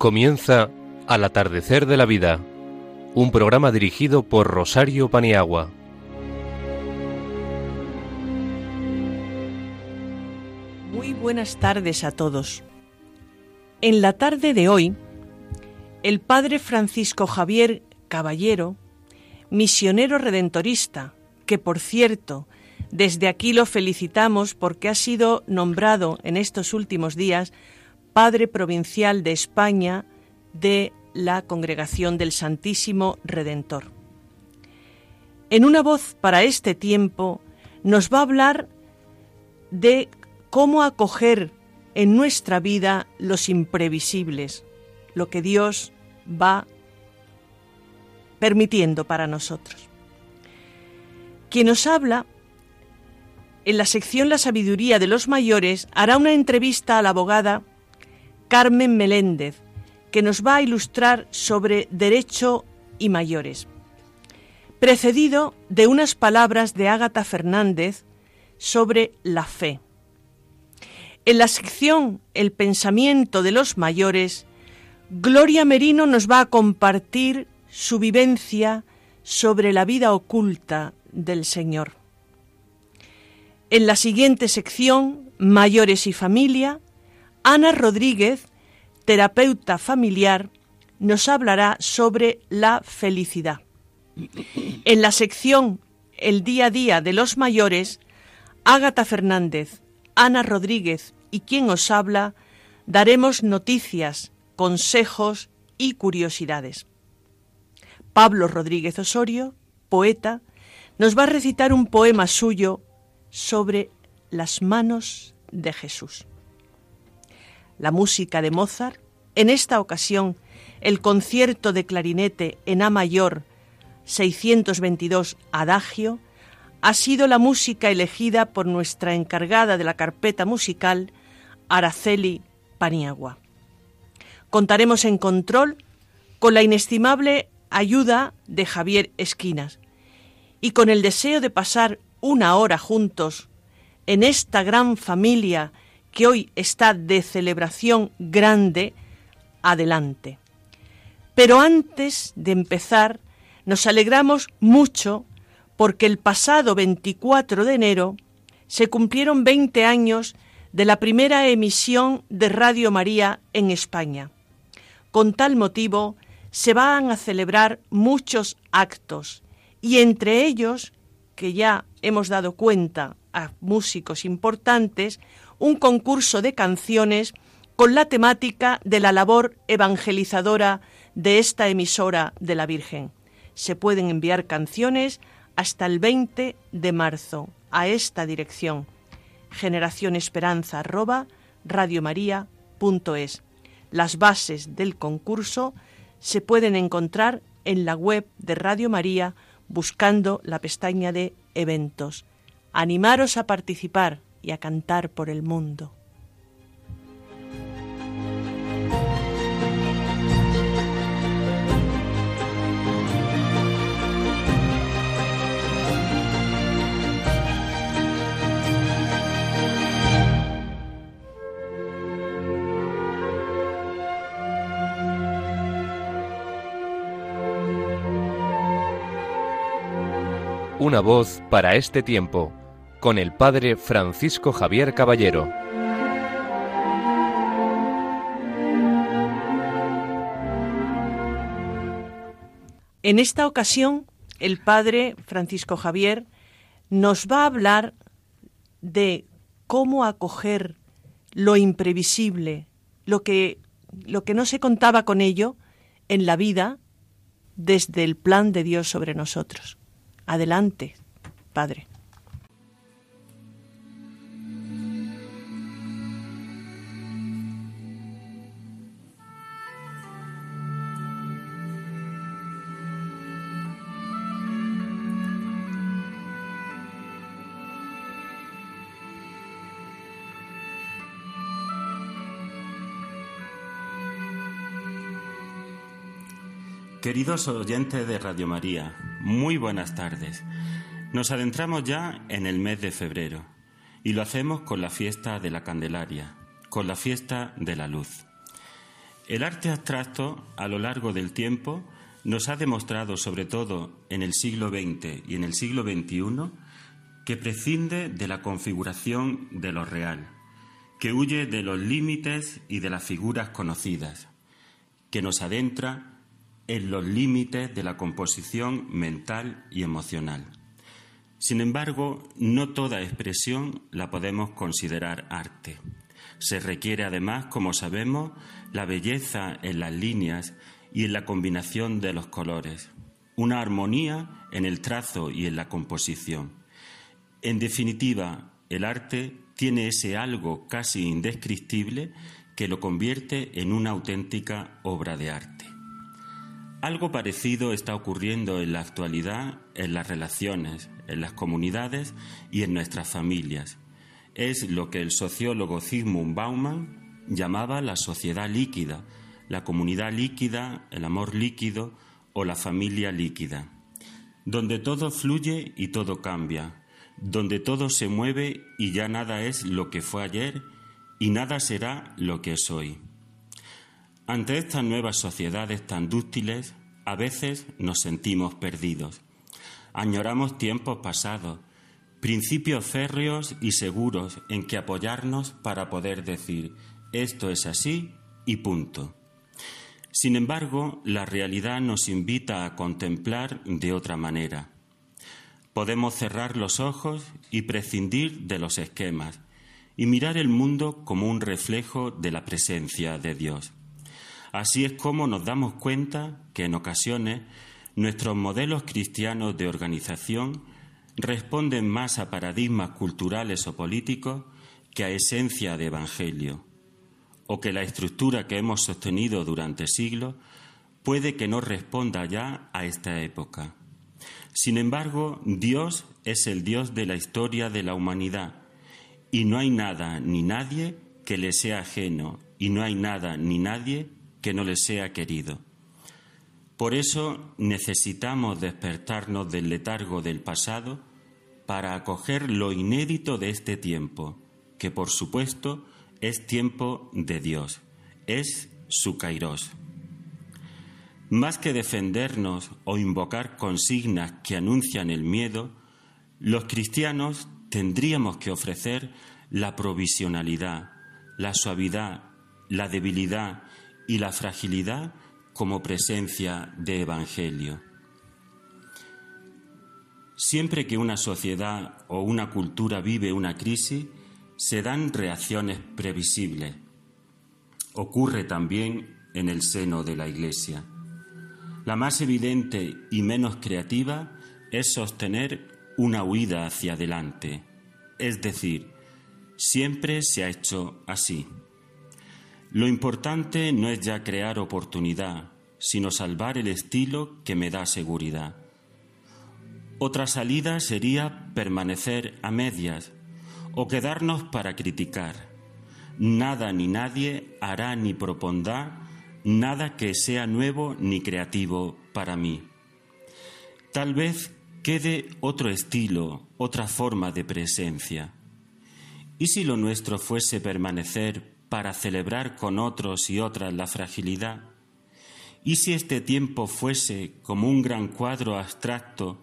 Comienza Al atardecer de la vida, un programa dirigido por Rosario Paniagua. Muy buenas tardes a todos. En la tarde de hoy, el padre Francisco Javier Caballero, misionero redentorista, que por cierto, desde aquí lo felicitamos porque ha sido nombrado en estos últimos días Padre Provincial de España de la Congregación del Santísimo Redentor. En una voz para este tiempo nos va a hablar de cómo acoger en nuestra vida los imprevisibles, lo que Dios va permitiendo para nosotros. Quien nos habla en la sección La sabiduría de los mayores hará una entrevista a la abogada Carmen Meléndez, que nos va a ilustrar sobre derecho y mayores, precedido de unas palabras de Ágata Fernández sobre la fe. En la sección El pensamiento de los mayores, Gloria Merino nos va a compartir su vivencia sobre la vida oculta del Señor. En la siguiente sección, Mayores y Familia, Ana Rodríguez, terapeuta familiar, nos hablará sobre la felicidad. En la sección El día a día de los mayores, Ágata Fernández, Ana Rodríguez y quien os habla, daremos noticias, consejos y curiosidades. Pablo Rodríguez Osorio, poeta, nos va a recitar un poema suyo sobre las manos de Jesús la música de Mozart, en esta ocasión el concierto de clarinete en A mayor 622 Adagio, ha sido la música elegida por nuestra encargada de la carpeta musical, Araceli Paniagua. Contaremos en control con la inestimable ayuda de Javier Esquinas y con el deseo de pasar una hora juntos en esta gran familia que hoy está de celebración grande, adelante. Pero antes de empezar, nos alegramos mucho porque el pasado 24 de enero se cumplieron 20 años de la primera emisión de Radio María en España. Con tal motivo, se van a celebrar muchos actos y entre ellos, que ya hemos dado cuenta a músicos importantes, un concurso de canciones con la temática de la labor evangelizadora de esta emisora de la Virgen. Se pueden enviar canciones hasta el 20 de marzo a esta dirección generacionesperanza@radiomaria.es. Las bases del concurso se pueden encontrar en la web de Radio María buscando la pestaña de eventos. Animaros a participar, y a cantar por el mundo. Una voz para este tiempo con el padre Francisco Javier Caballero. En esta ocasión, el padre Francisco Javier nos va a hablar de cómo acoger lo imprevisible, lo que, lo que no se contaba con ello en la vida desde el plan de Dios sobre nosotros. Adelante, Padre. Queridos oyentes de Radio María, muy buenas tardes. Nos adentramos ya en el mes de febrero y lo hacemos con la fiesta de la Candelaria, con la fiesta de la luz. El arte abstracto, a lo largo del tiempo, nos ha demostrado, sobre todo en el siglo XX y en el siglo XXI, que prescinde de la configuración de lo real, que huye de los límites y de las figuras conocidas, que nos adentra en los límites de la composición mental y emocional. Sin embargo, no toda expresión la podemos considerar arte. Se requiere además, como sabemos, la belleza en las líneas y en la combinación de los colores, una armonía en el trazo y en la composición. En definitiva, el arte tiene ese algo casi indescriptible que lo convierte en una auténtica obra de arte. Algo parecido está ocurriendo en la actualidad en las relaciones, en las comunidades y en nuestras familias es lo que el sociólogo Zygmunt Bauman llamaba la sociedad líquida, la comunidad líquida, el amor líquido o la familia líquida, donde todo fluye y todo cambia, donde todo se mueve y ya nada es lo que fue ayer y nada será lo que es hoy. Ante estas nuevas sociedades tan dúctiles, a veces nos sentimos perdidos. Añoramos tiempos pasados, principios férreos y seguros en que apoyarnos para poder decir esto es así y punto. Sin embargo, la realidad nos invita a contemplar de otra manera. Podemos cerrar los ojos y prescindir de los esquemas y mirar el mundo como un reflejo de la presencia de Dios. Así es como nos damos cuenta que en ocasiones nuestros modelos cristianos de organización responden más a paradigmas culturales o políticos que a esencia de evangelio, o que la estructura que hemos sostenido durante siglos puede que no responda ya a esta época. Sin embargo, Dios es el Dios de la historia de la humanidad y no hay nada ni nadie que le sea ajeno y no hay nada ni nadie que no le sea querido. Por eso necesitamos despertarnos del letargo del pasado para acoger lo inédito de este tiempo, que por supuesto es tiempo de Dios, es su kairos. Más que defendernos o invocar consignas que anuncian el miedo, los cristianos tendríamos que ofrecer la provisionalidad, la suavidad, la debilidad y la fragilidad como presencia de Evangelio. Siempre que una sociedad o una cultura vive una crisis, se dan reacciones previsibles. Ocurre también en el seno de la Iglesia. La más evidente y menos creativa es sostener una huida hacia adelante, es decir, siempre se ha hecho así. Lo importante no es ya crear oportunidad, sino salvar el estilo que me da seguridad. Otra salida sería permanecer a medias o quedarnos para criticar. Nada ni nadie hará ni propondrá nada que sea nuevo ni creativo para mí. Tal vez quede otro estilo, otra forma de presencia. ¿Y si lo nuestro fuese permanecer para celebrar con otros y otras la fragilidad? ¿Y si este tiempo fuese como un gran cuadro abstracto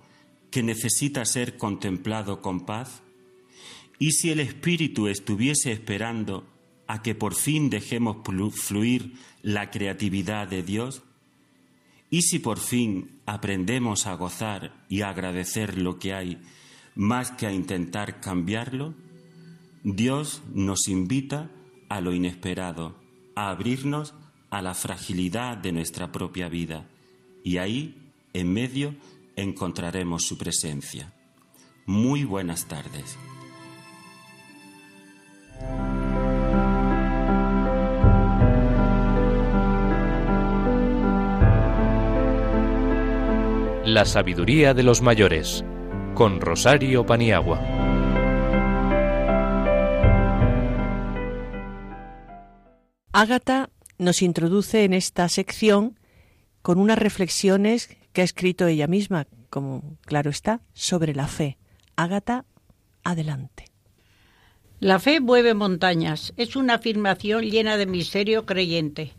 que necesita ser contemplado con paz? ¿Y si el Espíritu estuviese esperando a que por fin dejemos fluir la creatividad de Dios? ¿Y si por fin aprendemos a gozar y a agradecer lo que hay más que a intentar cambiarlo? Dios nos invita a lo inesperado, a abrirnos a la fragilidad de nuestra propia vida y ahí, en medio, encontraremos su presencia. Muy buenas tardes. La sabiduría de los mayores con Rosario Paniagua. Ágata nos introduce en esta sección con unas reflexiones que ha escrito ella misma, como claro está, sobre la fe. Ágata, adelante. La fe mueve montañas, es una afirmación llena de misterio creyente.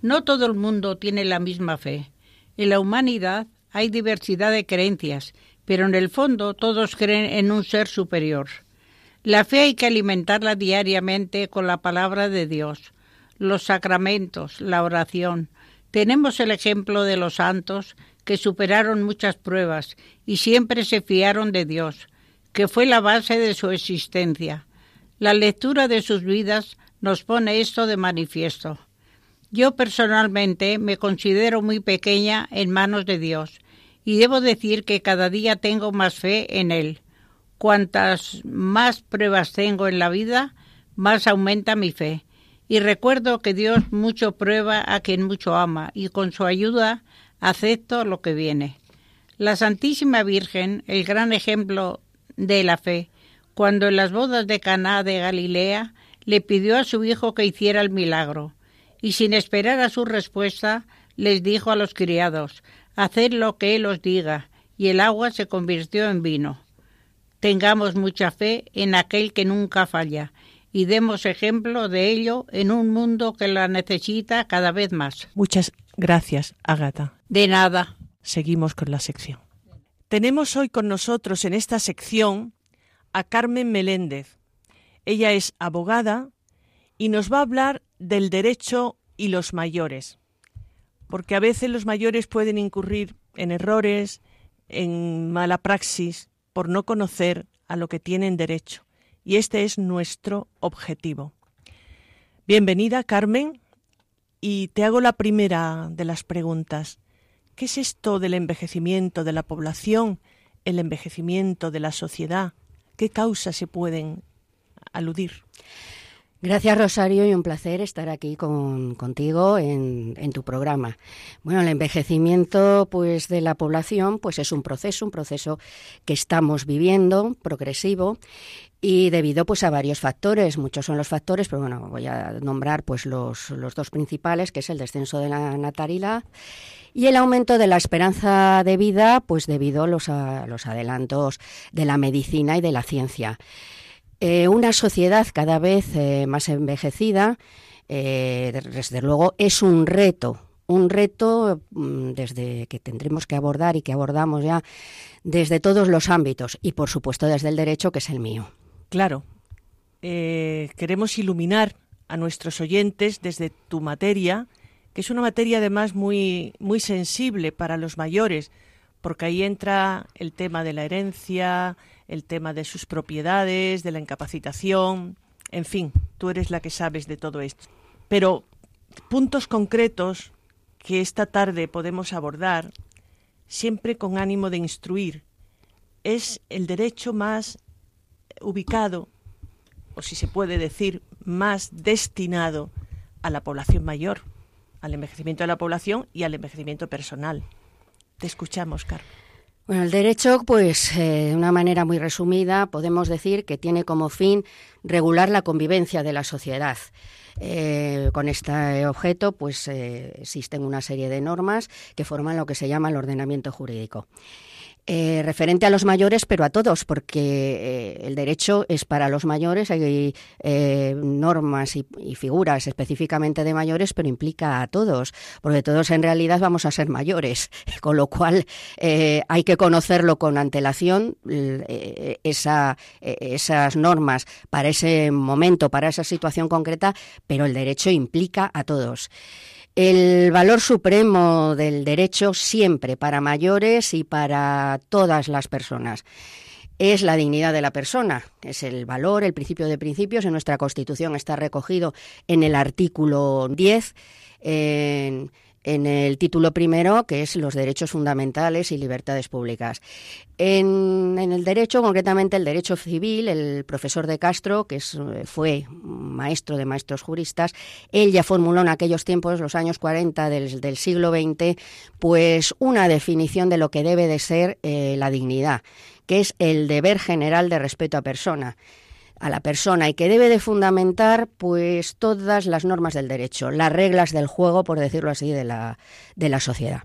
No todo el mundo tiene la misma fe. En la humanidad hay diversidad de creencias, pero en el fondo todos creen en un ser superior. La fe hay que alimentarla diariamente con la palabra de Dios, los sacramentos, la oración. Tenemos el ejemplo de los santos que superaron muchas pruebas y siempre se fiaron de Dios, que fue la base de su existencia. La lectura de sus vidas nos pone esto de manifiesto. Yo personalmente me considero muy pequeña en manos de Dios y debo decir que cada día tengo más fe en Él. Cuantas más pruebas tengo en la vida, más aumenta mi fe. Y recuerdo que Dios mucho prueba a quien mucho ama, y con su ayuda acepto lo que viene. La Santísima Virgen, el gran ejemplo de la fe, cuando en las bodas de Caná de Galilea le pidió a su hijo que hiciera el milagro, y sin esperar a su respuesta, les dijo a los criados, Haced lo que él os diga, y el agua se convirtió en vino tengamos mucha fe en aquel que nunca falla y demos ejemplo de ello en un mundo que la necesita cada vez más. Muchas gracias, Agata. De nada. Seguimos con la sección. Tenemos hoy con nosotros en esta sección a Carmen Meléndez. Ella es abogada y nos va a hablar del derecho y los mayores, porque a veces los mayores pueden incurrir en errores, en mala praxis, por no conocer a lo que tienen derecho. Y este es nuestro objetivo. Bienvenida, Carmen, y te hago la primera de las preguntas. ¿Qué es esto del envejecimiento de la población, el envejecimiento de la sociedad? ¿Qué causas se pueden aludir? Gracias Rosario y un placer estar aquí con, contigo en, en, tu programa. Bueno, el envejecimiento pues de la población pues es un proceso, un proceso que estamos viviendo progresivo y debido pues a varios factores, muchos son los factores, pero bueno, voy a nombrar pues los, los dos principales, que es el descenso de la natalidad y el aumento de la esperanza de vida, pues debido a los, a los adelantos de la medicina y de la ciencia. Eh, una sociedad cada vez eh, más envejecida, eh, desde luego, es un reto, un reto mm, desde que tendremos que abordar y que abordamos ya desde todos los ámbitos y, por supuesto, desde el derecho, que es el mío. Claro. queremos iluminar a nuestros oyentes desde tu materia, que es una materia además muy, muy sensible para los mayores, porque ahí entra el tema de la herencia, el tema de sus propiedades, de la incapacitación, en fin, tú eres la que sabes de todo esto. Pero puntos concretos que esta tarde podemos abordar, siempre con ánimo de instruir, es el derecho más ubicado, o si se puede decir, más destinado a la población mayor, al envejecimiento de la población y al envejecimiento personal. Te escuchamos, Carmen. Bueno, el derecho, pues eh, de una manera muy resumida, podemos decir que tiene como fin regular la convivencia de la sociedad. Eh, con este objeto, pues eh, existen una serie de normas que forman lo que se llama el ordenamiento jurídico. Eh, referente a los mayores, pero a todos, porque eh, el derecho es para los mayores, hay eh, normas y, figuras específicamente de mayores, pero implica a todos, porque todos en realidad vamos a ser mayores, con lo cual hay que conocerlo con antelación, esa, esas normas para ese momento, para esa situación concreta, pero el derecho implica a todos. El valor supremo del derecho siempre para mayores y para todas las personas es la dignidad de la persona, es el valor, el principio de principios. En nuestra Constitución está recogido en el artículo 10. En, en el título primero, que es los derechos fundamentales y libertades públicas. En, el derecho, concretamente el derecho civil, el profesor de Castro, que fue maestro de maestros juristas, él ya formuló en aquellos tiempos, los años 40 del, siglo XX, pues una definición de lo que debe de ser eh, la dignidad, que es el deber general de respeto a persona a la persona y que debe de fundamentar pues todas las normas del derecho, las reglas del juego, por decirlo así, de la, de la sociedad.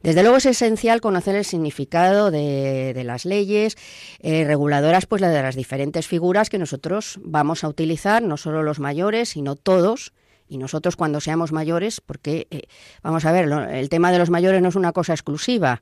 Desde luego es esencial conocer el significado de, de las leyes eh, reguladoras, pues de las diferentes figuras que nosotros vamos a utilizar, no solo los mayores, sino todos Y nosotros cuando seamos mayores, porque, eh, vamos a ver, el tema de los mayores no es una cosa exclusiva.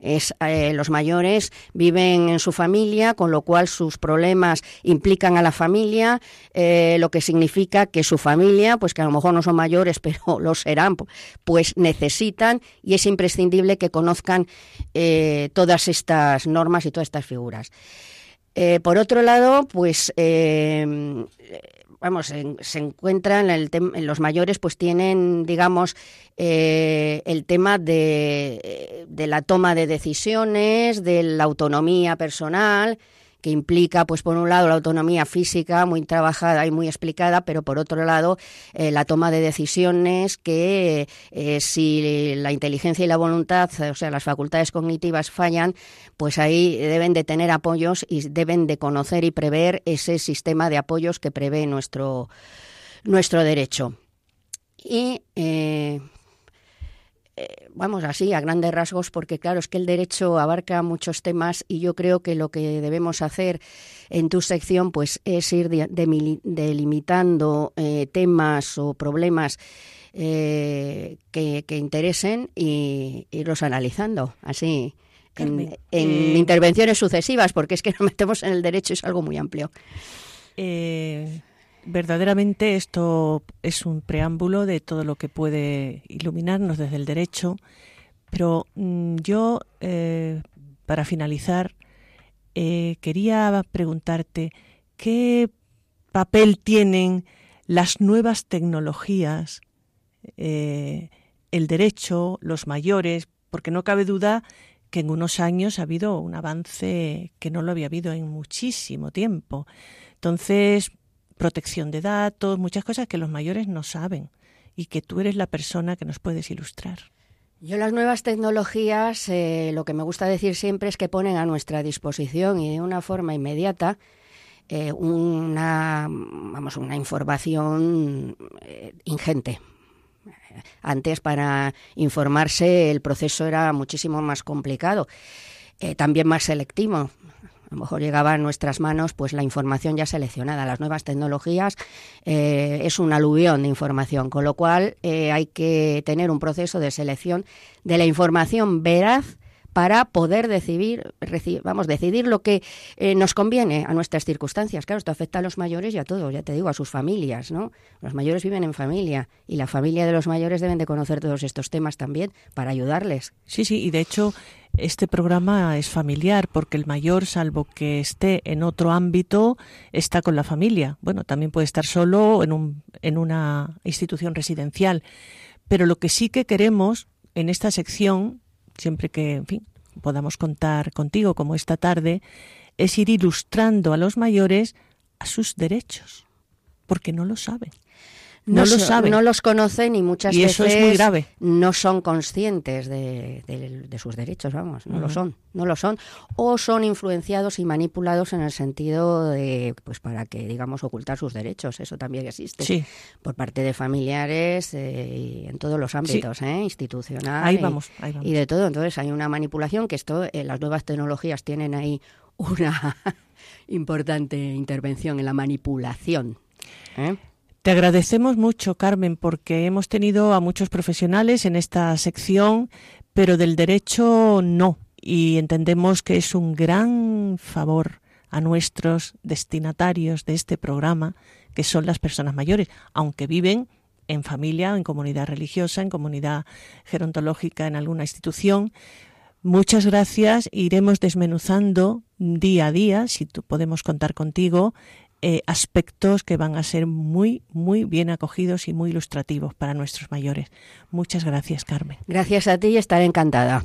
Es, eh, los mayores viven en su familia, con lo cual sus problemas implican a la familia, eh, lo que significa que su familia, pues que a lo mejor no son mayores, pero lo serán, pues necesitan y es imprescindible que conozcan eh, todas estas normas y todas estas figuras. por otro lado, pues vamos, se encuentran el en los mayores, pues tienen, digamos, eh, el tema de, de la toma de decisiones, de la autonomía personal, que implica, pues por un lado, la autonomía física muy trabajada y muy explicada, pero por otro lado, eh, la toma de decisiones que eh, si la inteligencia y la voluntad, o sea, las facultades cognitivas fallan, pues ahí deben de tener apoyos y deben de conocer y prever ese sistema de apoyos que prevé nuestro, nuestro derecho. Y eh, eh, vamos así, a grandes rasgos, porque claro, es que el derecho abarca muchos temas y yo creo que lo que debemos hacer en tu sección pues es ir delimitando eh, temas o problemas eh, que, interesen y irlos analizando así. en, intervenciones sucesivas, porque es que nos metemos en el derecho, es algo muy amplio. Eh, verdaderamente esto es un preámbulo de todo lo que puede iluminarnos desde el derecho, pero mm, yo, eh, para finalizar, eh, quería preguntarte qué papel tienen las nuevas tecnologías, eh, el derecho, los mayores, porque no cabe duda que en unos años ha habido un avance que no lo había habido en muchísimo tiempo. Entonces, protección de datos, muchas cosas que los mayores no saben y que tú eres la persona que nos puedes ilustrar. Yo las nuevas tecnologías, eh, lo que me gusta decir siempre es que ponen a nuestra disposición y de una forma inmediata eh, una, vamos, una información eh, ingente. Antes para informarse el proceso era muchísimo más complicado, también más selectivo a lo mejor llegaba a nuestras manos pues la información ya seleccionada. Las nuevas tecnologías eh, es un aluvión de información, con lo cual eh, hay que tener un proceso de selección de la información veraz para poder decidir, vamos, decidir lo que eh, nos conviene a nuestras circunstancias. Claro, esto afecta a los mayores y a todos, ya te digo, a sus familias, ¿no? Los mayores viven en familia y la familia de los mayores deben de conocer todos estos temas también para ayudarles. Sí, sí, y de hecho este programa es familiar porque el mayor, salvo que esté en otro ámbito, está con la familia. Bueno, también puede estar solo en, un, en una institución residencial. Pero lo que sí que queremos en esta sección siempre que, en fin, podamos contar contigo como esta tarde, es ir ilustrando a los mayores a sus derechos, porque no lo saben. No, lo saben. No los conocen y muchas y eso es muy grave. no son conscientes de, sus derechos, vamos, no lo son, no lo son. O son influenciados y manipulados en el sentido de, pues para que, digamos, ocultar sus derechos. Eso también existe. Sí. Por parte de familiares eh, y en todos los ámbitos, ¿eh? institucional. Ahí vamos, ahí vamos. Y de todo. Entonces hay una manipulación que esto, eh, las nuevas tecnologías tienen ahí una importante intervención en la manipulación. ¿eh? Te agradecemos mucho, Carmen, porque hemos tenido a muchos profesionales en esta sección, pero del derecho no. Y entendemos que es un gran favor a nuestros destinatarios de este programa, que son las personas mayores, aunque viven en familia, en comunidad religiosa, en comunidad gerontológica, en alguna institución. Muchas gracias. Iremos desmenuzando día a día, si podemos contar contigo, eh, aspectos que van a ser muy, muy bien acogidos y muy ilustrativos para nuestros mayores. Muchas gracias, Carmen. Gracias a ti y estaré encantada.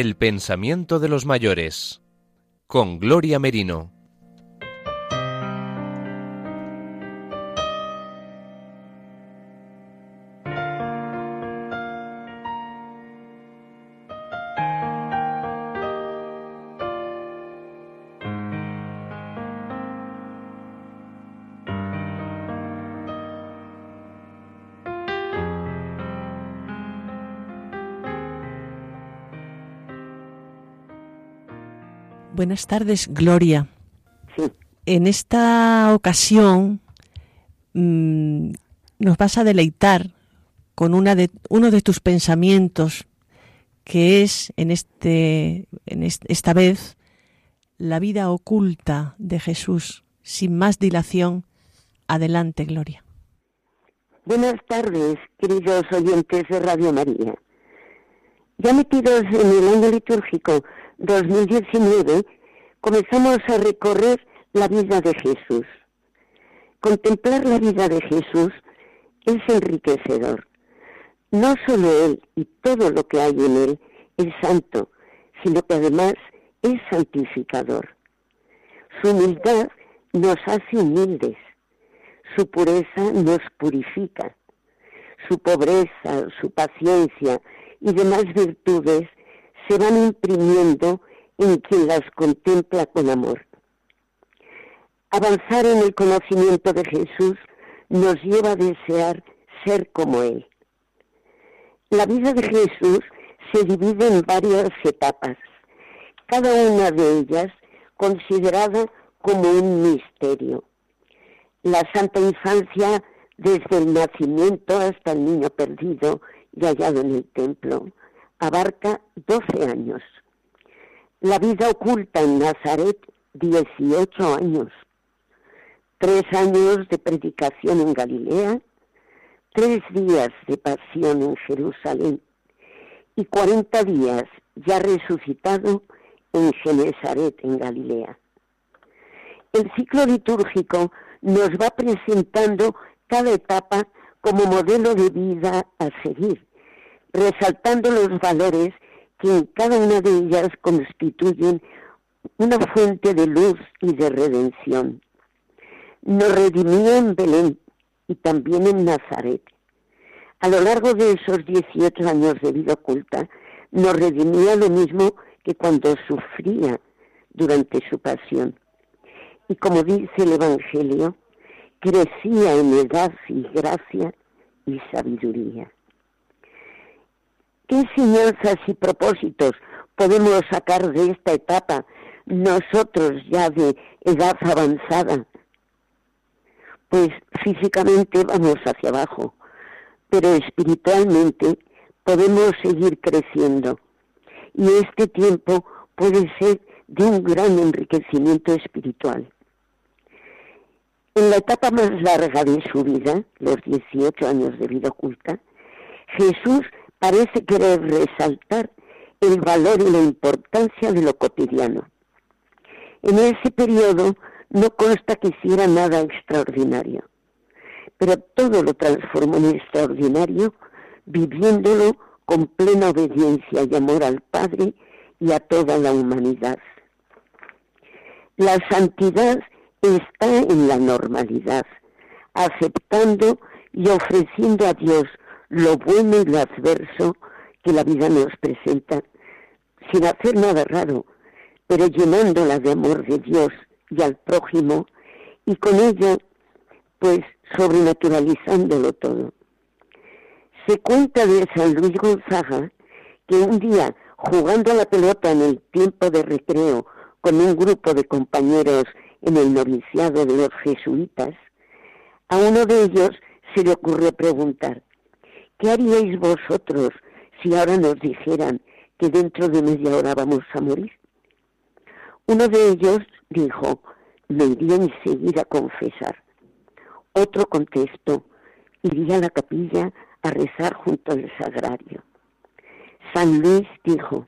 El pensamiento de los mayores con Gloria Merino. Buenas tardes, Gloria. En esta ocasión mm, nos vas a deleitar con una de, uno de tus pensamientos, que es en, este, en esta vez la vida oculta de Jesús. Sin más dilación, adelante, Gloria. Buenas tardes, queridos oyentes de Radio María. Ya metidos en el año litúrgico 2019 comenzamos a recorrer la vida de Jesús. Contemplar la vida de Jesús es enriquecedor. No solo Él y todo lo que hay en Él es santo, sino que además es santificador. Su humildad nos hace humildes, su pureza nos purifica, su pobreza, su paciencia y demás virtudes se van imprimiendo en quien las contempla con amor. Avanzar en el conocimiento de Jesús nos lleva a desear ser como Él. La vida de Jesús se divide en varias etapas, cada una de ellas considerada como un misterio. La santa infancia desde el nacimiento hasta el niño perdido y hallado en el templo abarca 12 años. La vida oculta en Nazaret, 18 años. Tres años de predicación en Galilea, tres días de pasión en Jerusalén y 40 días ya resucitado en Genezaret, en Galilea. El ciclo litúrgico nos va presentando cada etapa como modelo de vida a seguir resaltando los valores que en cada una de ellas constituyen una fuente de luz y de redención. Nos redimió en Belén y también en Nazaret. A lo largo de esos 18 años de vida oculta, nos redimía lo mismo que cuando sufría durante su pasión. Y como dice el Evangelio, crecía en edad y gracia y sabiduría. ¿Qué enseñanzas y propósitos podemos sacar de esta etapa nosotros ya de edad avanzada? Pues físicamente vamos hacia abajo, pero espiritualmente podemos seguir creciendo. Y este tiempo puede ser de un gran enriquecimiento espiritual. En la etapa más larga de su vida, los 18 años de vida oculta, Jesús parece querer resaltar el valor y la importancia de lo cotidiano. En ese periodo no consta que hiciera nada extraordinario, pero todo lo transformó en extraordinario, viviéndolo con plena obediencia y amor al Padre y a toda la humanidad. La santidad está en la normalidad, aceptando y ofreciendo a Dios lo bueno y lo adverso que la vida nos presenta, sin hacer nada raro, pero llenándola de amor de Dios y al prójimo, y con ella, pues, sobrenaturalizándolo todo. Se cuenta de San Luis Gonzaga que un día, jugando a la pelota en el tiempo de recreo con un grupo de compañeros en el noviciado de los jesuitas, a uno de ellos se le ocurrió preguntar, ¿qué haríais vosotros si ahora nos dijeran que dentro de media hora vamos a morir? Uno de ellos dijo, me iría enseguida a confesar. Otro contestó, iría a la capilla a rezar junto al sagrario. San Luis dijo,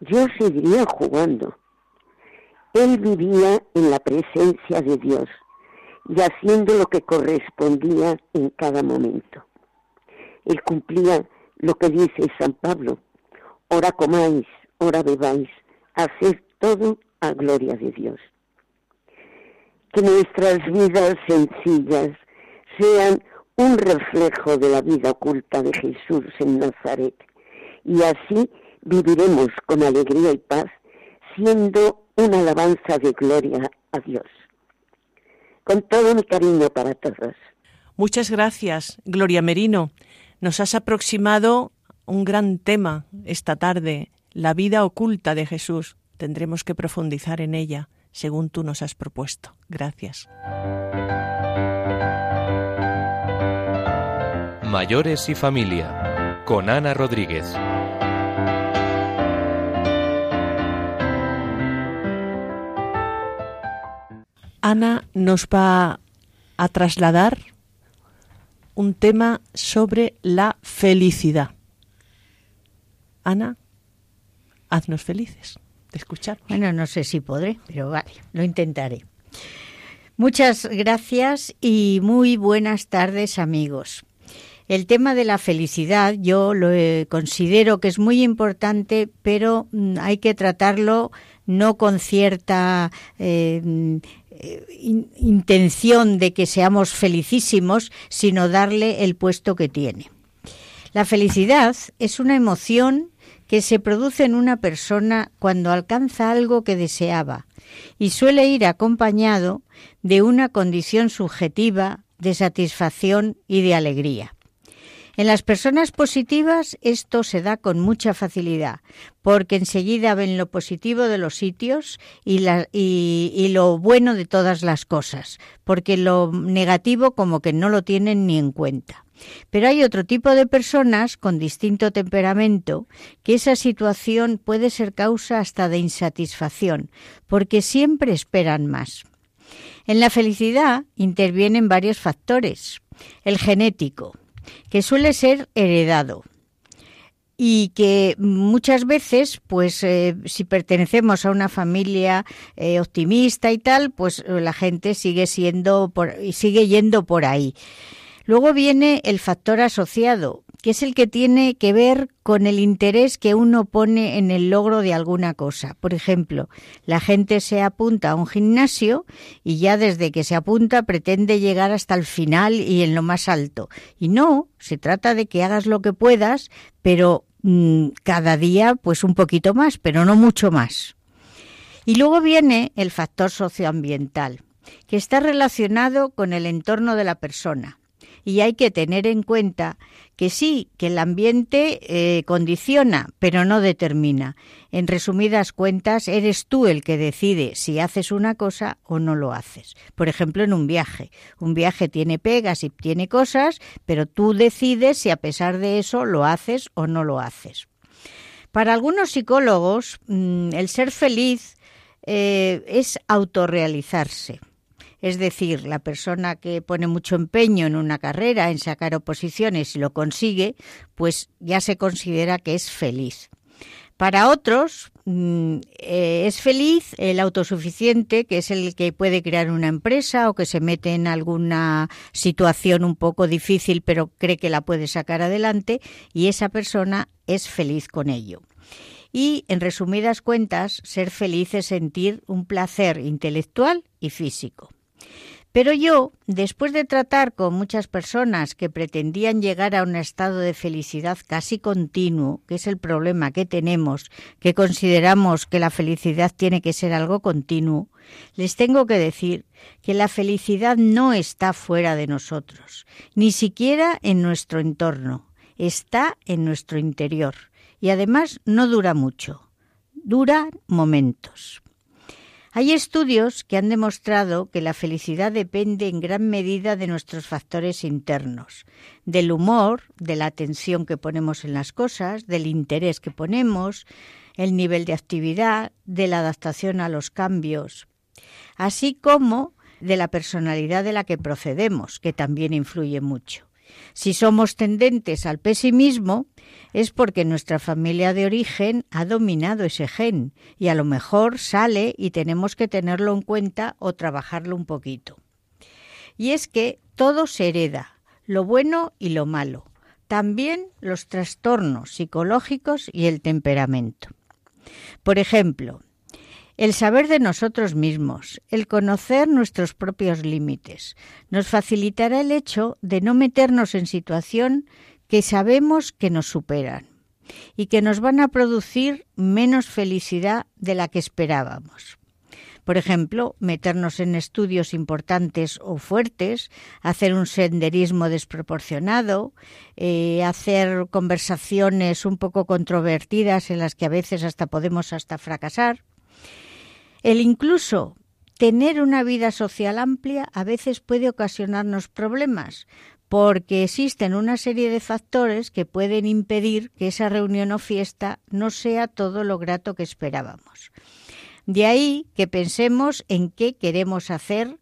yo seguiría jugando. Él vivía en la presencia de Dios y haciendo lo que correspondía en cada momento. Él cumplía lo que dice San Pablo, ora comáis, ora bebáis, haced todo a gloria de Dios. Que nuestras vidas sencillas sean un reflejo de la vida oculta de Jesús en Nazaret y así viviremos con alegría y paz siendo una alabanza de gloria a Dios. Con todo mi cariño para todos. Muchas gracias, Gloria Merino. Nos has aproximado un gran tema esta tarde, la vida oculta de Jesús. Tendremos que profundizar en ella, según tú nos has propuesto. Gracias. Mayores y familia, con Ana Rodríguez. Ana nos va a trasladar un tema sobre la felicidad. Ana, haznos felices de escuchar. Bueno, no sé si podré, pero vale, lo intentaré. Muchas gracias y muy buenas tardes amigos. El tema de la felicidad yo lo eh, considero que es muy importante, pero mm, hay que tratarlo no con cierta eh, eh, intención de que seamos felicísimos, sino darle el puesto que tiene. La felicidad es una emoción que se produce en una persona cuando alcanza algo que deseaba y suele ir acompañado de una condición subjetiva de satisfacción y de alegría. En las personas positivas esto se da con mucha facilidad, porque enseguida ven lo positivo de los sitios y, y, lo bueno de todas las cosas, porque lo negativo como que no lo tienen ni en cuenta. Pero hay otro tipo de personas con distinto temperamento que esa situación puede ser causa hasta de insatisfacción, porque siempre esperan más. En la felicidad intervienen varios factores. El genético, que suele ser heredado y que muchas veces, pues eh, si pertenecemos a una familia eh, optimista y tal, pues eh, la gente sigue siendo y sigue yendo por ahí. Luego viene el factor asociado, es el que tiene que ver con el interés que uno pone en el logro de alguna cosa. Por ejemplo, la gente se apunta a un gimnasio y ya desde que se apunta pretende llegar hasta el final y en lo más alto. Y no, se trata de que hagas lo que puedas, pero mm, cada día pues un poquito más, pero no mucho más. Y luego viene el factor socioambiental, que está relacionado con el entorno de la persona y hay que tener en cuenta que sí, que el ambiente eh, condiciona, pero no determina. En resumidas cuentas, eres tú el que decide si haces una cosa o no lo haces. Por ejemplo, en un viaje. Un viaje tiene pegas y tiene cosas, pero tú decides si a pesar de eso lo haces o no lo haces. Para algunos psicólogos, mm, el ser feliz eh, es autorrealizarse. Es decir, la persona que pone mucho empeño en una carrera, en sacar oposiciones y lo consigue, pues ya se considera que es feliz. Para otros mm, eh, es feliz el autosuficiente, que es el que puede crear una empresa o que se mete en alguna situación un poco difícil pero cree que la puede sacar adelante y esa persona es feliz con ello. Y, en resumidas cuentas, ser feliz es sentir un placer intelectual y físico. Pero yo, después de tratar con muchas personas que pretendían llegar a un estado de felicidad casi continuo, que es el problema que tenemos, que consideramos que la felicidad tiene que ser algo continuo, les tengo que decir que la felicidad no está fuera de nosotros, ni siquiera en nuestro entorno, está en nuestro interior y además no dura mucho, dura momentos. Hay estudios que han demostrado que la felicidad depende en gran medida de nuestros factores internos, del humor, de la atención que ponemos en las cosas, del interés que ponemos, el nivel de actividad, de la adaptación a los cambios, así como de la personalidad de la que procedemos, que también influye mucho. Si somos tendentes al pesimismo, es porque nuestra familia de origen ha dominado ese gen y a lo mejor sale y tenemos que tenerlo en cuenta o trabajarlo un poquito. Y es que todo se hereda, lo bueno y lo malo, también los trastornos psicológicos y el temperamento. Por ejemplo, el saber de nosotros mismos, el conocer nuestros propios límites, nos facilitará el hecho de no meternos en situación que sabemos que nos superan y que nos van a producir menos felicidad de la que esperábamos. Por ejemplo, meternos en estudios importantes o fuertes, hacer un senderismo desproporcionado, eh, hacer conversaciones un poco controvertidas en las que a veces hasta podemos hasta fracasar. El incluso tener una vida social amplia a veces puede ocasionarnos problemas, porque existen una serie de factores que pueden impedir que esa reunión o fiesta no sea todo lo grato que esperábamos. De ahí que pensemos en qué queremos hacer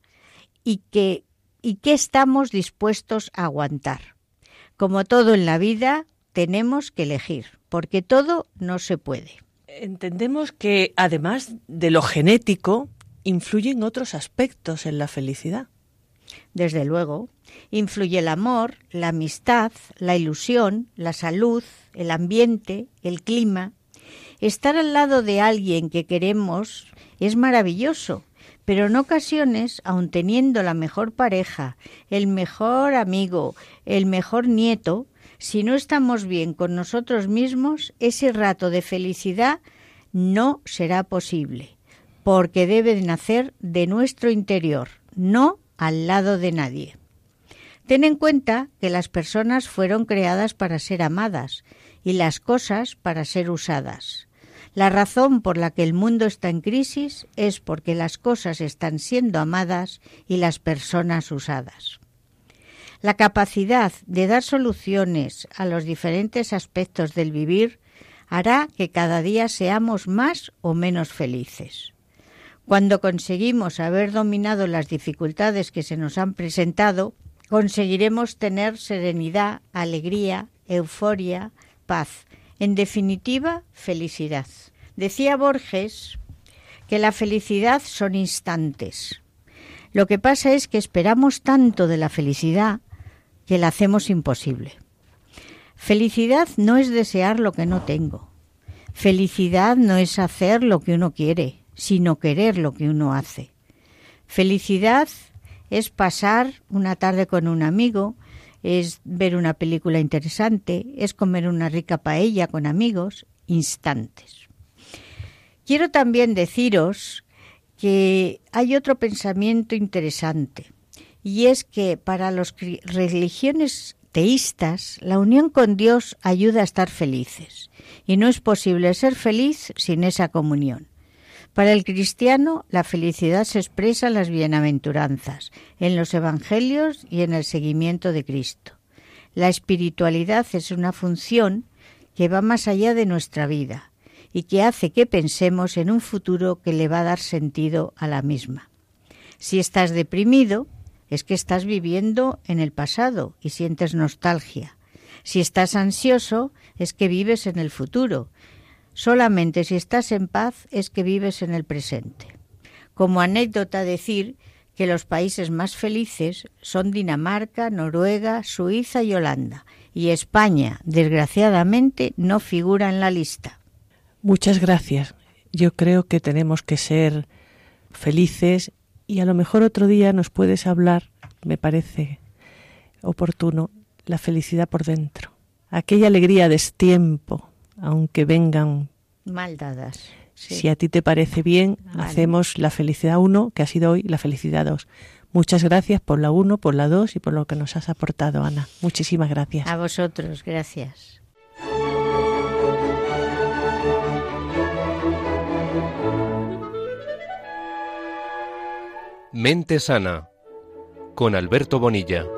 y, qué, y qué estamos dispuestos a aguantar. Como todo en la vida, tenemos que elegir, porque todo no se puede entendemos que además de lo genético, influyen otros aspectos en la felicidad. Desde luego, influye el amor, la amistad, la ilusión, la salud, el ambiente, el clima. Estar al lado de alguien que queremos es maravilloso, pero en ocasiones, aun teniendo la mejor pareja, el mejor amigo, el mejor nieto, si no estamos bien con nosotros mismos, ese rato de felicidad no será posible, porque debe nacer de nuestro interior, no al lado de nadie. Ten en cuenta que las personas fueron creadas para ser amadas y las cosas para ser usadas. La razón por la que el mundo está en crisis es porque las cosas están siendo amadas y las personas usadas. La capacidad de dar soluciones a los diferentes aspectos del vivir hará que cada día seamos más o menos felices. Cuando conseguimos haber dominado las dificultades que se nos han presentado, conseguiremos tener serenidad, alegría, euforia, paz, en definitiva, felicidad. Decía Borges que la felicidad son instantes. Lo que pasa es que esperamos tanto de la felicidad que la hacemos imposible. Felicidad no es desear lo que no tengo. Felicidad no es hacer lo que uno quiere, sino querer lo que uno hace. Felicidad es pasar una tarde con un amigo, es ver una película interesante, es comer una rica paella con amigos, instantes. Quiero también deciros que hay otro pensamiento interesante y es que para las religiones teístas la unión con Dios ayuda a estar felices y no es posible ser feliz sin esa comunión. Para el cristiano la felicidad se expresa en las bienaventuranzas, en los evangelios y en el seguimiento de Cristo. La espiritualidad es una función que va más allá de nuestra vida y que hace que pensemos en un futuro que le va a dar sentido a la misma. Si estás deprimido, es que estás viviendo en el pasado y sientes nostalgia. Si estás ansioso, es que vives en el futuro. Solamente si estás en paz es que vives en el presente. Como anécdota decir que los países más felices son Dinamarca, Noruega, Suiza y Holanda, y España, desgraciadamente, no figura en la lista. Muchas gracias. Yo creo que tenemos que ser felices y a lo mejor otro día nos puedes hablar, me parece oportuno, la felicidad por dentro, aquella alegría de tiempo, aunque vengan mal dadas. Si a ti te parece bien, hacemos la felicidad uno, que ha sido hoy la felicidad dos. Muchas gracias por la uno, por la dos y por lo que nos has aportado, Ana. Muchísimas gracias. A vosotros, gracias. Mente Sana con Alberto Bonilla.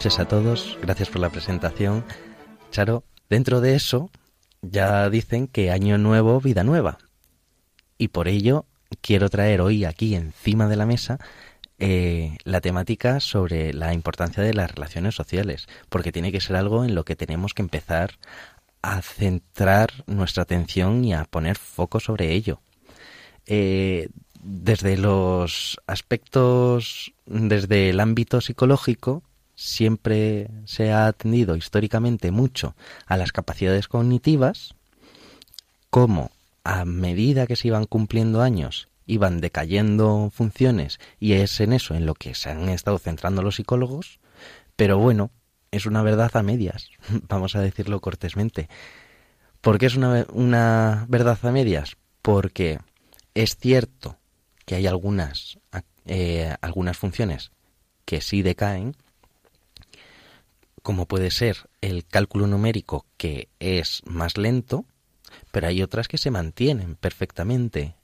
Noches a todos, gracias por la presentación. Charo, dentro de eso ya dicen que año nuevo, vida nueva. Y por ello quiero traer hoy aquí encima de la mesa eh, la temática sobre la importancia de las relaciones sociales, porque tiene que ser algo en lo que tenemos que empezar a centrar nuestra atención y a poner foco sobre ello. Eh, desde los aspectos, desde el ámbito psicológico, siempre se ha atendido históricamente mucho a las capacidades cognitivas, como a medida que se iban cumpliendo años iban decayendo funciones y es en eso en lo que se han estado centrando los psicólogos, pero bueno, es una verdad a medias, vamos a decirlo cortésmente. ¿Por qué es una, una verdad a medias? Porque es cierto que hay algunas, eh, algunas funciones que sí decaen, como puede ser el cálculo numérico que es más lento, pero hay otras que se mantienen perfectamente,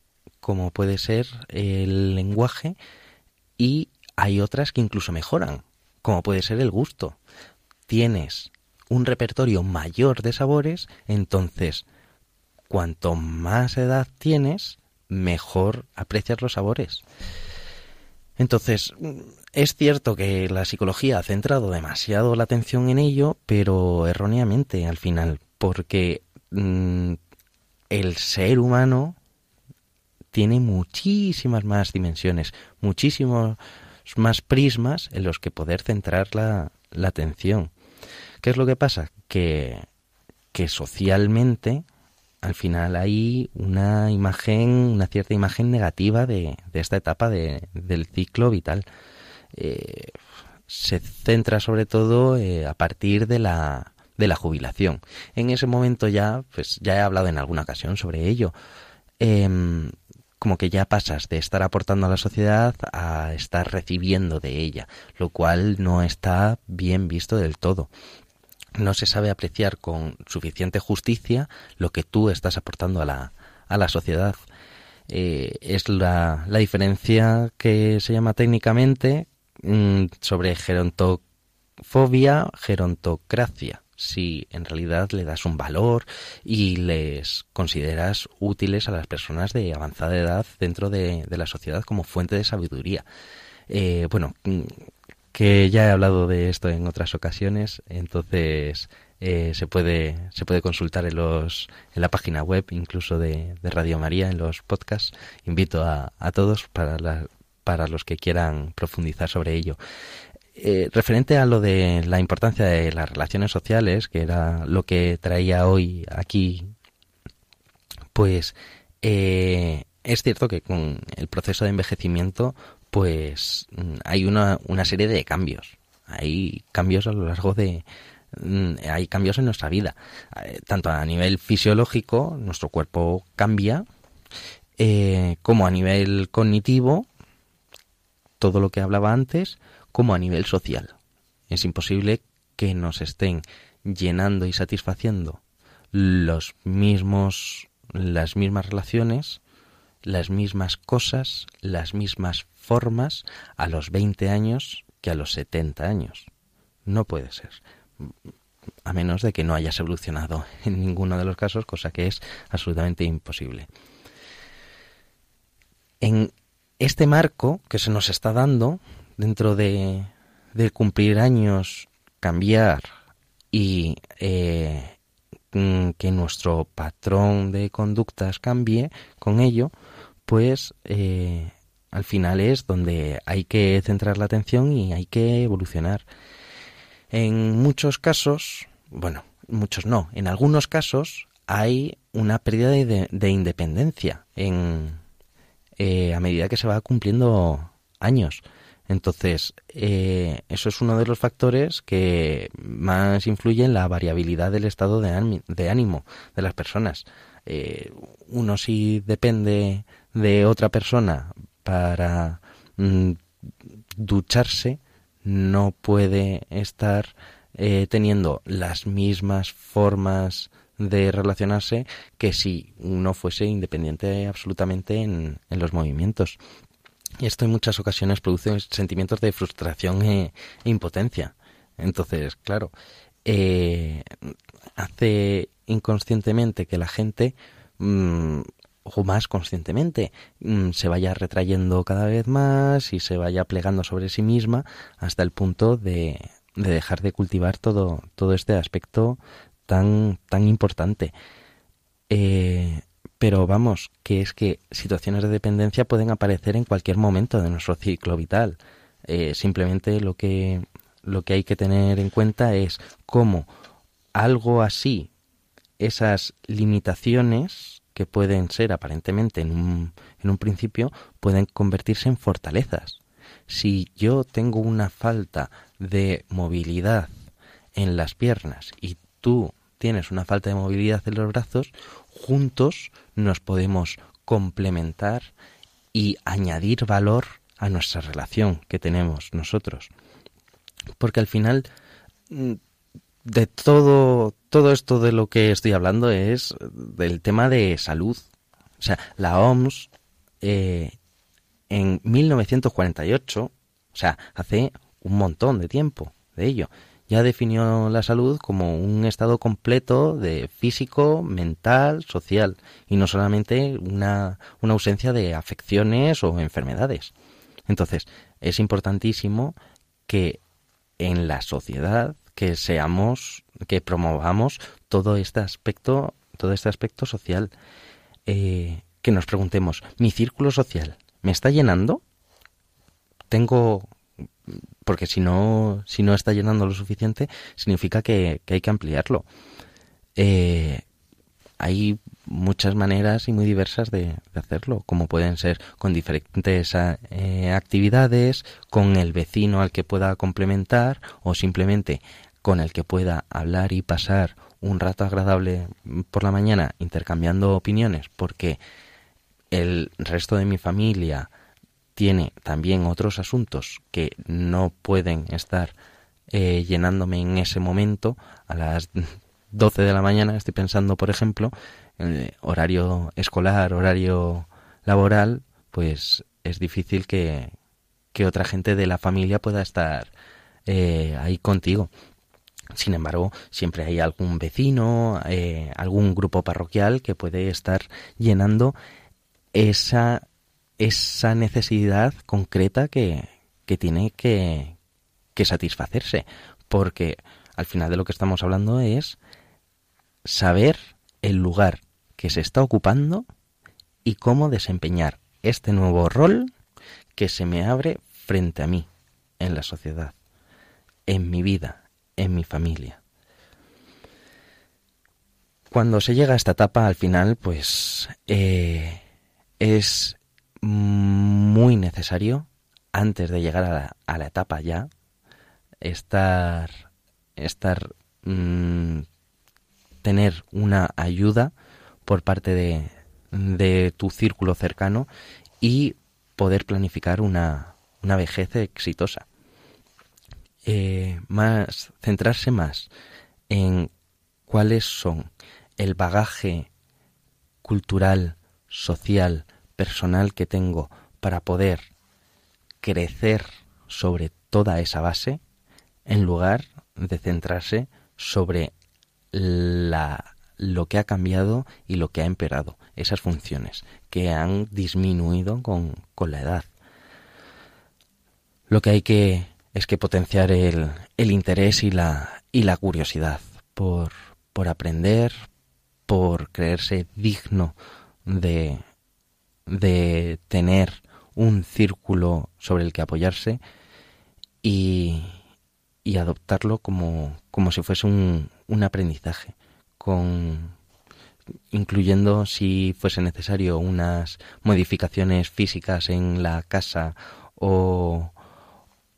como puede ser el lenguaje, y hay otras que incluso mejoran, como puede ser el gusto. Tienes un repertorio mayor de sabores, entonces cuanto más edad tienes, mejor aprecias los sabores. Entonces, es cierto que la psicología ha centrado demasiado la atención en ello, pero erróneamente al final, porque mm, el ser humano tiene muchísimas más dimensiones, muchísimos más prismas en los que poder centrar la, la atención. ¿Qué es lo que pasa? Que, que socialmente al final hay una imagen, una cierta imagen negativa de, de esta etapa de, del ciclo vital. Eh, se centra sobre todo eh, a partir de la, de la jubilación. En ese momento ya, pues ya he hablado en alguna ocasión sobre ello. Em, como que ya pasas de estar aportando a la sociedad a estar recibiendo de ella, lo cual no está bien visto del todo no se sabe apreciar con suficiente justicia lo que tú estás aportando a la, a la sociedad. Eh, es la, la, diferencia que se llama técnicamente mm, sobre gerontofobia, gerontocracia. Si en realidad le das un valor y les consideras útiles a las personas de avanzada edad dentro de, la sociedad como fuente de sabiduría. Eh, bueno, mm, que ya he hablado de esto en otras ocasiones, entonces eh, se puede se puede consultar en los en la página web incluso de, de Radio María en los podcasts. Invito a, a todos para la, para los que quieran profundizar sobre ello. Eh, referente a lo de la importancia de las relaciones sociales, que era lo que traía hoy aquí, pues eh, es cierto que con el proceso de envejecimiento pues hay una, una serie de cambios. Hay cambios a lo largo de, mm, hay cambios en nuestra vida. Eh, tanto a nivel fisiológico, nuestro cuerpo cambia, como a nivel cognitivo, todo lo que hablaba antes, como a nivel social. Es imposible que nos estén llenando y satisfaciendo los mismos, las mismas relaciones, las mismas cosas, las mismas formas a los 20 años que a los 70 años. No puede ser. A menos de que no hayas evolucionado en ninguno de los casos, cosa que es absolutamente imposible. En este marco que se nos está dando, dentro de, de cumplir años, cambiar y eh, que nuestro patrón de conductas cambie con ello, pues eh, al final es donde hay que centrar la atención y hay que evolucionar. En muchos casos, bueno, muchos no, en algunos casos hay una pérdida de, independencia en, eh, a medida que se va cumpliendo años. Entonces, eh, eso es uno de los factores que más influye en la variabilidad del estado de, ánimo de las personas. Eh, uno si depende de otra persona para mm, ducharse, no puede estar eh, teniendo las mismas formas de relacionarse que si uno fuese independiente absolutamente en, los movimientos. Y esto en muchas ocasiones produce sentimientos de frustración e, e impotencia. Entonces, claro, eh, hace inconscientemente que la gente, mm, o más conscientemente, mm, se vaya retrayendo cada vez más y se vaya plegando sobre sí misma hasta el punto de, de dejar de cultivar todo, todo este aspecto tan, tan importante. Eh, pero vamos, que es que situaciones de dependencia pueden aparecer en cualquier momento de nuestro ciclo vital. Eh, simplemente lo que, lo que hay que tener en cuenta es cómo algo así, esas limitaciones que pueden ser aparentemente en un, en un principio, pueden convertirse en fortalezas. Si yo tengo una falta de movilidad en las piernas y tú tienes una falta de movilidad en los brazos, juntos nos podemos complementar y añadir valor a nuestra relación que tenemos nosotros. Porque al final mm, de todo todo esto de lo que estoy hablando es del tema de salud. O sea, la OMS eh, en 1948, o sea, hace un montón de tiempo de ello, ya definió la salud como un estado completo de físico, mental, social y no solamente una, ausencia de afecciones o enfermedades. Entonces, es importantísimo que en la sociedad que seamos, que promovamos todo este aspecto, todo este aspecto social, eh, que nos preguntemos, ¿mi círculo social me está llenando? ¿Tengo porque si no, si no está llenando lo suficiente, significa que, hay que ampliarlo. Eh, hay muchas maneras y muy diversas de, hacerlo, como pueden ser con diferentes eh, actividades, con el vecino al que pueda complementar o simplemente con el que pueda hablar y pasar un rato agradable por la mañana intercambiando opiniones, porque el resto de mi familia tiene también otros asuntos que no pueden estar eh, llenándome en ese momento a las 12 de la mañana, estoy pensando, por ejemplo, en horario escolar, horario laboral, pues es difícil que, que otra gente de la familia pueda estar eh, ahí contigo. Sin embargo, siempre hay algún vecino, eh, algún grupo parroquial que puede estar llenando esa esa necesidad concreta que, que tiene que, que satisfacerse. Porque al final de lo que estamos hablando es saber el lugar que se está ocupando y cómo desempeñar este nuevo rol que se me abre frente a mí en la sociedad, en mi vida, en mi familia. Cuando se llega a esta etapa, al final, pues eh, es muy necesario antes de llegar a la, etapa ya estar estar mm, tener una ayuda por parte de, tu círculo cercano y poder planificar una, una vejez exitosa. Eh, más centrarse más en cuáles son el bagaje cultural social personal que tengo para poder crecer sobre toda esa base en lugar de centrarse sobre la, lo que ha cambiado y lo que ha empeorado, esas funciones que han disminuido con, con la edad. Lo que hay que es que potenciar el, el interés y la, y la curiosidad por, por aprender, por creerse digno de, de tener un círculo sobre el que apoyarse y, y adoptarlo como, como si fuese un, un aprendizaje, con, incluyendo si fuese necesario unas modificaciones físicas en la casa o,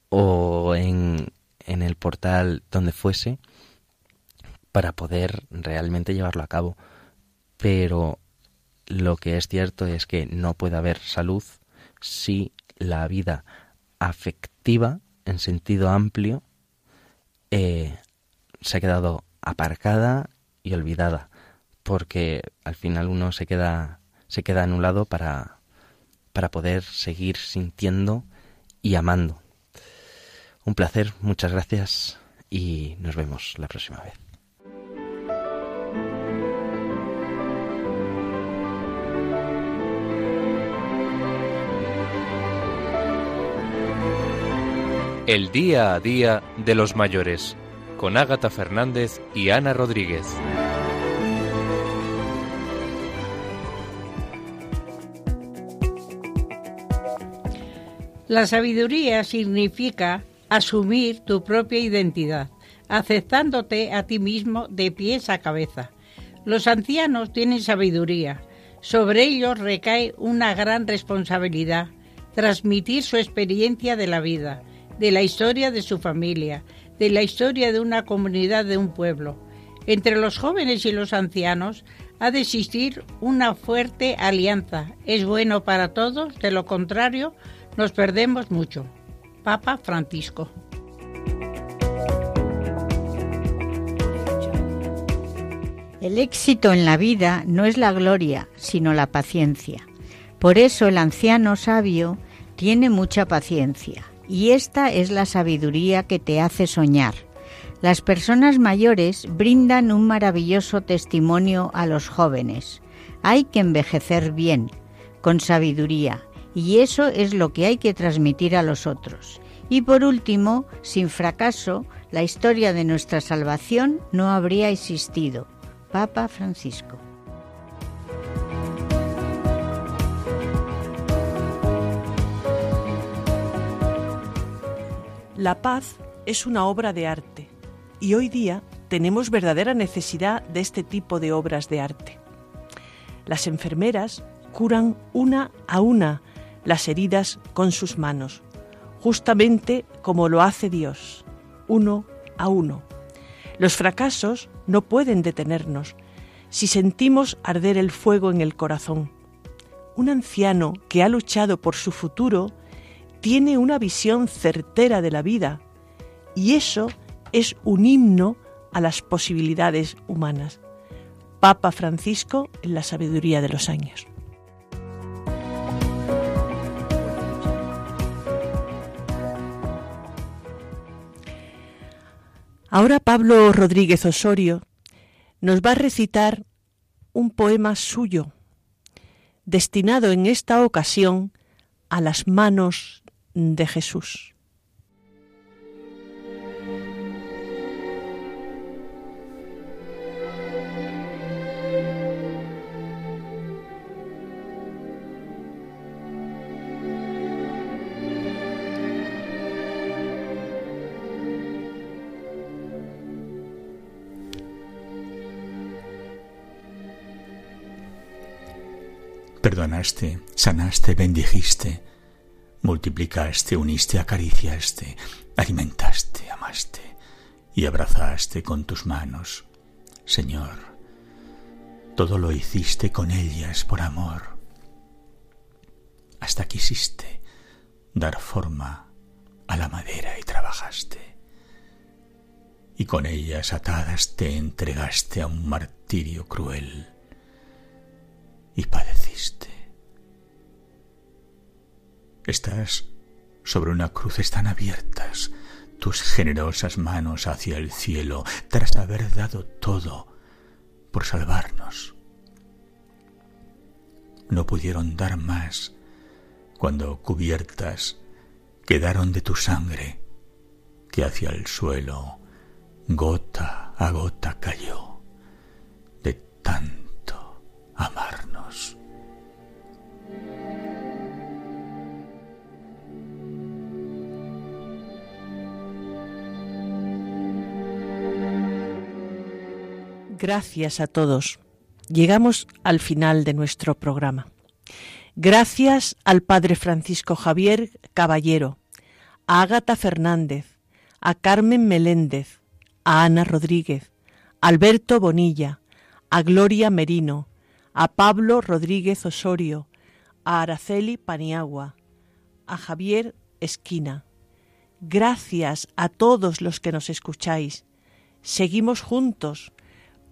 o en, en el portal donde fuese para poder realmente llevarlo a cabo. Pero lo que es cierto es que no puede haber salud si la vida afectiva, en sentido amplio, eh, se ha quedado aparcada y olvidada, porque al final uno se queda, se queda anulado para, para poder seguir sintiendo y amando. Un placer, muchas gracias y nos vemos la próxima vez. El día a día de los mayores, con Ágata Fernández y Ana Rodríguez. La sabiduría significa asumir tu propia identidad, aceptándote a ti mismo de pies a cabeza. Los ancianos tienen sabiduría. Sobre ellos recae una gran responsabilidad, transmitir su experiencia de la vida, de la historia de su familia, de la historia de una comunidad, de un pueblo. Entre los jóvenes y los ancianos ha de existir una fuerte alianza. Es bueno para todos, de lo contrario, nos perdemos mucho. Papa Francisco. El éxito en la vida no es la gloria, sino la paciencia. Por eso el anciano sabio tiene mucha paciencia y esta es la sabiduría que te hace soñar. Las personas mayores brindan un maravilloso testimonio a los jóvenes. Hay que envejecer bien, con sabiduría, y eso es lo que hay que transmitir a los otros. Y por último, sin fracaso, la historia de nuestra salvación no habría existido. Papa Francisco. La paz es una obra de arte y hoy día tenemos verdadera necesidad de este tipo de obras de arte. Las enfermeras curan una a una las heridas con sus manos, justamente como lo hace Dios, uno a uno. Los fracasos no pueden detenernos si sentimos arder el fuego en el corazón. Un anciano que ha luchado por su futuro tiene una visión certera de la vida y eso es un himno a las posibilidades humanas. Papa Francisco en la sabiduría de los años. Ahora Pablo Rodríguez Osorio nos va a recitar un poema suyo, destinado en esta ocasión a las manos de Jesús. Perdonaste, sanaste, bendijiste, multiplicaste, uniste, acariciaste, alimentaste, amaste y abrazaste con tus manos. Señor, todo lo hiciste con ellas por amor. Hasta quisiste dar forma a la madera y trabajaste. Y con ellas atadas te entregaste a un martirio cruel y padeciste. Estás sobre una cruz, están abiertas tus generosas manos hacia el cielo, tras haber dado todo por salvarnos. No pudieron dar más cuando cubiertas quedaron de tu sangre, que hacia el suelo gota a gota cayó de tanto amarnos. Gracias a todos. Llegamos al final de nuestro programa. Gracias al Padre Francisco Javier Caballero, a Ágata Fernández, a Carmen Meléndez, a Ana Rodríguez, a Alberto Bonilla, a Gloria Merino, a Pablo Rodríguez Osorio, a Araceli Paniagua, a Javier Esquina. Gracias a todos los que nos escucháis. Seguimos juntos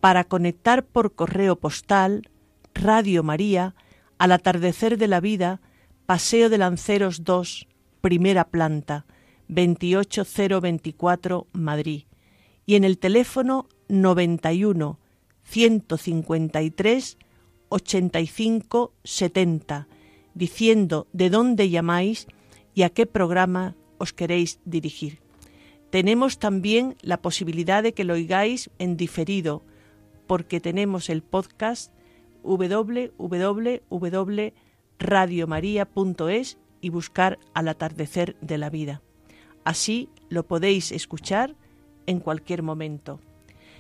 para conectar por correo postal Radio María al atardecer de la vida, Paseo de Lanceros 2, primera planta, 28024, Madrid, y en el teléfono 91 153 85 70, diciendo de dónde llamáis y a qué programa os queréis dirigir. Tenemos también la posibilidad de que lo oigáis en diferido, porque tenemos el podcast www.radiomaria.es y buscar al atardecer de la vida. Así lo podéis escuchar en cualquier momento.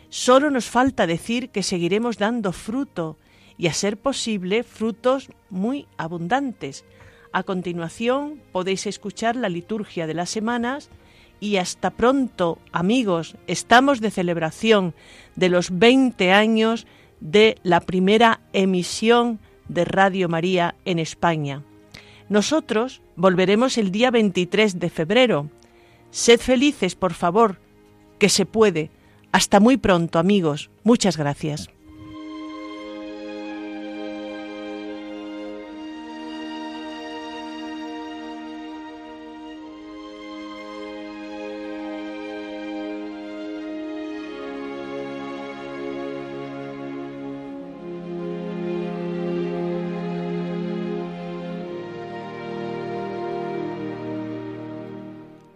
Solo nos falta decir que seguiremos dando fruto y a ser posible frutos muy abundantes. A continuación podéis escuchar la liturgia de las semanas y hasta pronto amigos, estamos de celebración de los 20 años de la primera emisión de Radio María en España. Nosotros volveremos el día 23 de febrero. Sed felices, por favor, que se puede. Hasta muy pronto, amigos. Muchas gracias.